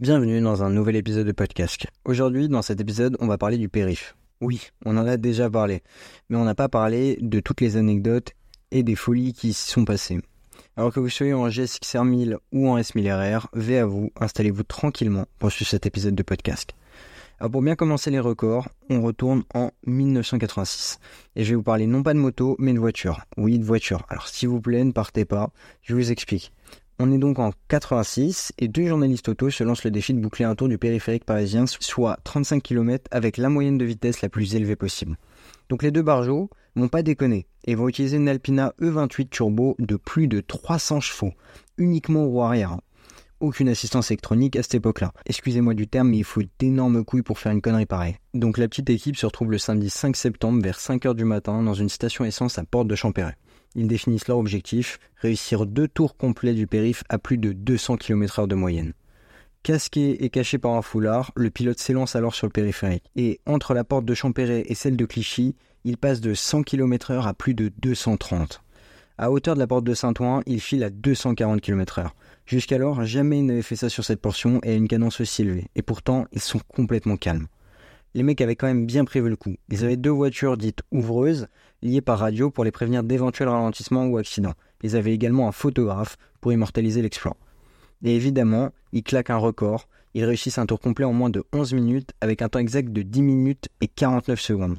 Bienvenue dans un nouvel épisode de podcast. Aujourd'hui, dans cet épisode, on va parler du périph. Oui, on en a déjà parlé, mais on n'a pas parlé de toutes les anecdotes et des folies qui s'y sont passées. Alors que vous soyez en GSXR 1000 ou en S1000RR, V à vous, installez-vous tranquillement pour suivre cet épisode de podcast. Alors pour bien commencer les records, on retourne en 1986. Et je vais vous parler non pas de moto, mais de voiture. Oui, de voiture. Alors s'il vous plaît, ne partez pas, je vous explique. On est donc en 86 et deux journalistes auto se lancent le défi de boucler un tour du périphérique parisien, soit 35 km avec la moyenne de vitesse la plus élevée possible. Donc les deux barjots vont pas déconner et vont utiliser une Alpina E28 turbo de plus de 300 chevaux, uniquement au roue arrière aucune assistance électronique à cette époque-là. Excusez-moi du terme, mais il faut d'énormes couilles pour faire une connerie pareille. Donc la petite équipe se retrouve le samedi 5 septembre vers 5h du matin dans une station essence à Porte de Champéret. Ils définissent leur objectif, réussir deux tours complets du périph' à plus de 200 km/h de moyenne. Casqué et caché par un foulard, le pilote s'élance alors sur le périphérique. Et entre la porte de Champéret et celle de Clichy, il passe de 100 km/h à plus de 230. À hauteur de la porte de Saint-Ouen, il file à 240 km/h. Jusqu'alors, jamais ils n'avaient fait ça sur cette portion et à une cadence aussi élevée. Et pourtant, ils sont complètement calmes. Les mecs avaient quand même bien prévu le coup. Ils avaient deux voitures dites ouvreuses, liées par radio pour les prévenir d'éventuels ralentissements ou accidents. Ils avaient également un photographe pour immortaliser l'exploit. Et évidemment, ils claquent un record. Ils réussissent un tour complet en moins de 11 minutes avec un temps exact de 10 minutes et 49 secondes.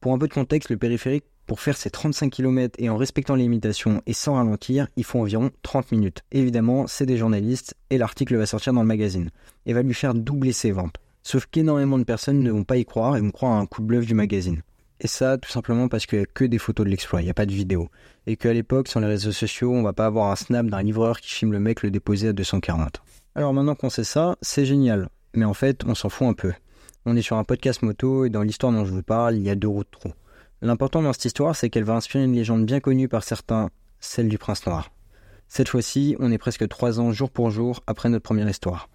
Pour un peu de contexte, le périphérique pour faire ces 35 km et en respectant les limitations et sans ralentir, il faut environ 30 minutes. Évidemment, c'est des journalistes et l'article va sortir dans le magazine et va lui faire doubler ses ventes. Sauf qu'énormément de personnes ne vont pas y croire et vont croire à un coup de bluff du magazine. Et ça, tout simplement parce qu'il n'y a que des photos de l'exploit, il n'y a pas de vidéo. Et qu'à l'époque, sur les réseaux sociaux, on va pas avoir un snap d'un livreur qui filme le mec le déposer à 240. Alors maintenant qu'on sait ça, c'est génial. Mais en fait, on s'en fout un peu. On est sur un podcast moto et dans l'histoire dont je vous parle, il y a deux routes trop. L'important dans cette histoire, c'est qu'elle va inspirer une légende bien connue par certains, celle du prince noir. Cette fois-ci, on est presque trois ans jour pour jour après notre première histoire.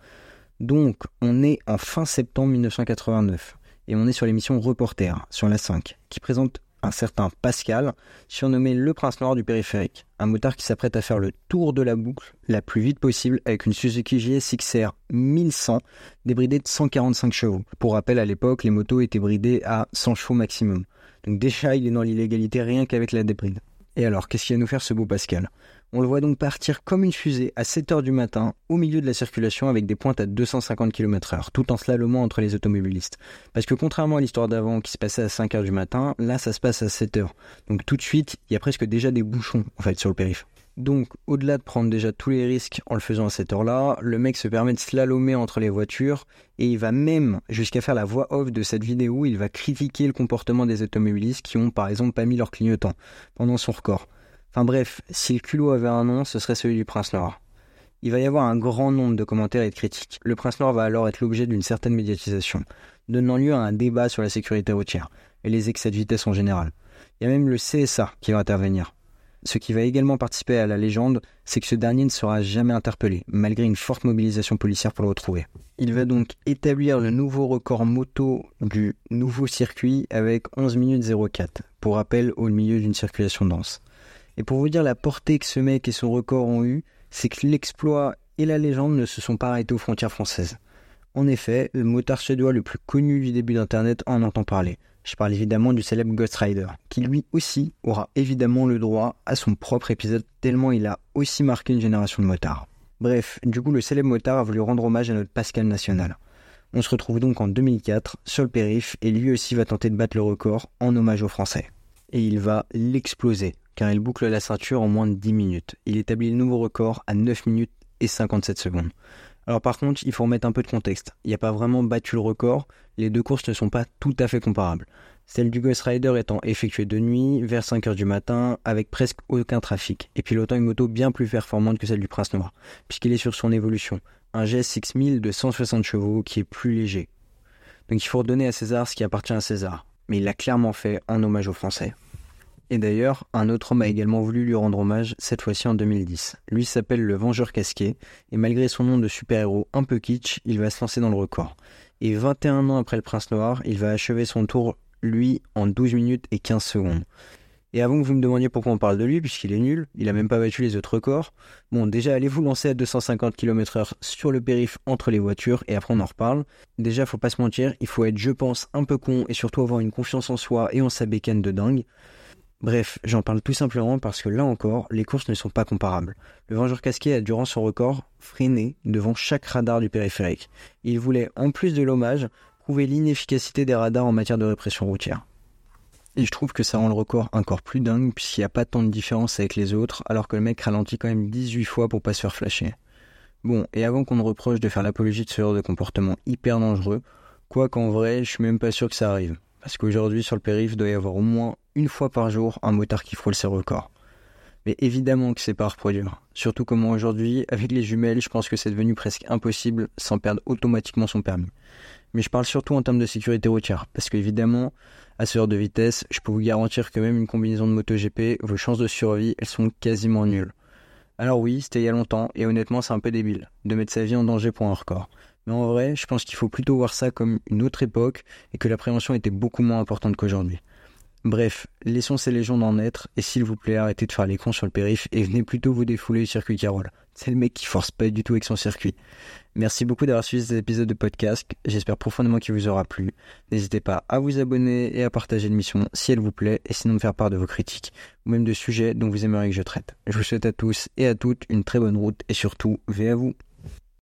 Donc, on est en fin septembre 1989 et on est sur l'émission Reporter sur la 5 qui présente un certain Pascal, surnommé le prince noir du périphérique, un motard qui s'apprête à faire le tour de la boucle la plus vite possible avec une Suzuki JS XR 1100 débridée de 145 chevaux. Pour rappel, à l'époque, les motos étaient bridées à 100 chevaux maximum. Donc déjà, il est dans l'illégalité rien qu'avec la débride. Et alors, qu'est-ce qu'il va nous faire ce beau Pascal? On le voit donc partir comme une fusée à 7h du matin au milieu de la circulation avec des pointes à 250 km/h, tout en slalomant entre les automobilistes. Parce que contrairement à l'histoire d'avant qui se passait à 5h du matin, là ça se passe à 7h. Donc tout de suite, il y a presque déjà des bouchons en fait sur le périph'. Donc, au-delà de prendre déjà tous les risques en le faisant à cette heure-là, le mec se permet de slalomer entre les voitures et il va même jusqu'à faire la voix off de cette vidéo. Il va critiquer le comportement des automobilistes qui ont par exemple pas mis leur clignotant pendant son record. Enfin bref, si le culot avait un nom, ce serait celui du Prince Noir. Il va y avoir un grand nombre de commentaires et de critiques. Le Prince Noir va alors être l'objet d'une certaine médiatisation, donnant lieu à un débat sur la sécurité routière et les excès de vitesse en général. Il y a même le CSA qui va intervenir. Ce qui va également participer à la légende, c'est que ce dernier ne sera jamais interpellé, malgré une forte mobilisation policière pour le retrouver. Il va donc établir le nouveau record moto du nouveau circuit avec 11 minutes 04, pour rappel au milieu d'une circulation dense. Et pour vous dire la portée que ce mec et son record ont eu, c'est que l'exploit et la légende ne se sont pas arrêtés aux frontières françaises. En effet, le motard suédois le plus connu du début d'Internet en entend parler. Je parle évidemment du célèbre Ghost Rider, qui lui aussi aura évidemment le droit à son propre épisode tellement il a aussi marqué une génération de motards. Bref, du coup le célèbre motard a voulu rendre hommage à notre Pascal national. On se retrouve donc en 2004 sur le périph et lui aussi va tenter de battre le record en hommage aux Français. Et il va l'exploser, car il boucle la ceinture en moins de 10 minutes. Il établit le nouveau record à 9 minutes et 57 secondes. Alors par contre, il faut remettre un peu de contexte. Il n'y a pas vraiment battu le record, les deux courses ne sont pas tout à fait comparables. Celle du Ghost Rider étant effectuée de nuit, vers 5h du matin, avec presque aucun trafic, et pilotant une moto bien plus performante que celle du Prince Noir, puisqu'il est sur son évolution. Un GS 6000 de 160 chevaux qui est plus léger. Donc il faut redonner à César ce qui appartient à César. Mais il l'a clairement fait en hommage aux Français. Et d'ailleurs, un autre homme a également voulu lui rendre hommage, cette fois-ci en 2010. Lui s'appelle le Vengeur Casqué, et malgré son nom de super-héros un peu kitsch, il va se lancer dans le record. Et 21 ans après le Prince Noir, il va achever son tour, lui, en 12 minutes et 15 secondes. Et avant que vous me demandiez pourquoi on parle de lui, puisqu'il est nul, il a même pas battu les autres records. Bon, déjà, allez vous lancer à 250 km/h sur le périph entre les voitures et après on en reparle. Déjà, faut pas se mentir, il faut être, je pense, un peu con et surtout avoir une confiance en soi et en sa bécane de dingue. Bref, j'en parle tout simplement parce que là encore, les courses ne sont pas comparables. Le Vengeur Casqué a, durant son record, freiné devant chaque radar du périphérique. Il voulait, en plus de l'hommage, prouver l'inefficacité des radars en matière de répression routière. Et je trouve que ça rend le record encore plus dingue puisqu'il n'y a pas tant de différence avec les autres alors que le mec ralentit quand même 18 fois pour pas se faire flasher. Bon, et avant qu'on ne reproche de faire l'apologie de ce genre de comportement hyper dangereux, quoi qu'en vrai, je suis même pas sûr que ça arrive. Parce qu'aujourd'hui, sur le périph', il doit y avoir au moins une fois par jour un motard qui frôle ses records. Mais évidemment que c'est pas à reproduire. Surtout comment aujourd'hui, avec les jumelles, je pense que c'est devenu presque impossible sans perdre automatiquement son permis. Mais je parle surtout en termes de sécurité routière. Parce qu'évidemment, à ce genre de vitesse, je peux vous garantir que même une combinaison de MotoGP, vos chances de survie, elles sont quasiment nulles. Alors oui, c'était il y a longtemps, et honnêtement, c'est un peu débile de mettre sa vie en danger pour un record. Mais en vrai, je pense qu'il faut plutôt voir ça comme une autre époque et que la prévention était beaucoup moins importante qu'aujourd'hui. Bref, laissons ces légendes en être et s'il vous plaît, arrêtez de faire les cons sur le périph et venez plutôt vous défouler au circuit Carole. C'est le mec qui force pas du tout avec son circuit. Merci beaucoup d'avoir suivi cet épisode de podcast. J'espère profondément qu'il vous aura plu. N'hésitez pas à vous abonner et à partager l'émission si elle vous plaît et sinon me faire part de vos critiques ou même de sujets dont vous aimeriez que je traite. Je vous souhaite à tous et à toutes une très bonne route et surtout, veillez à vous.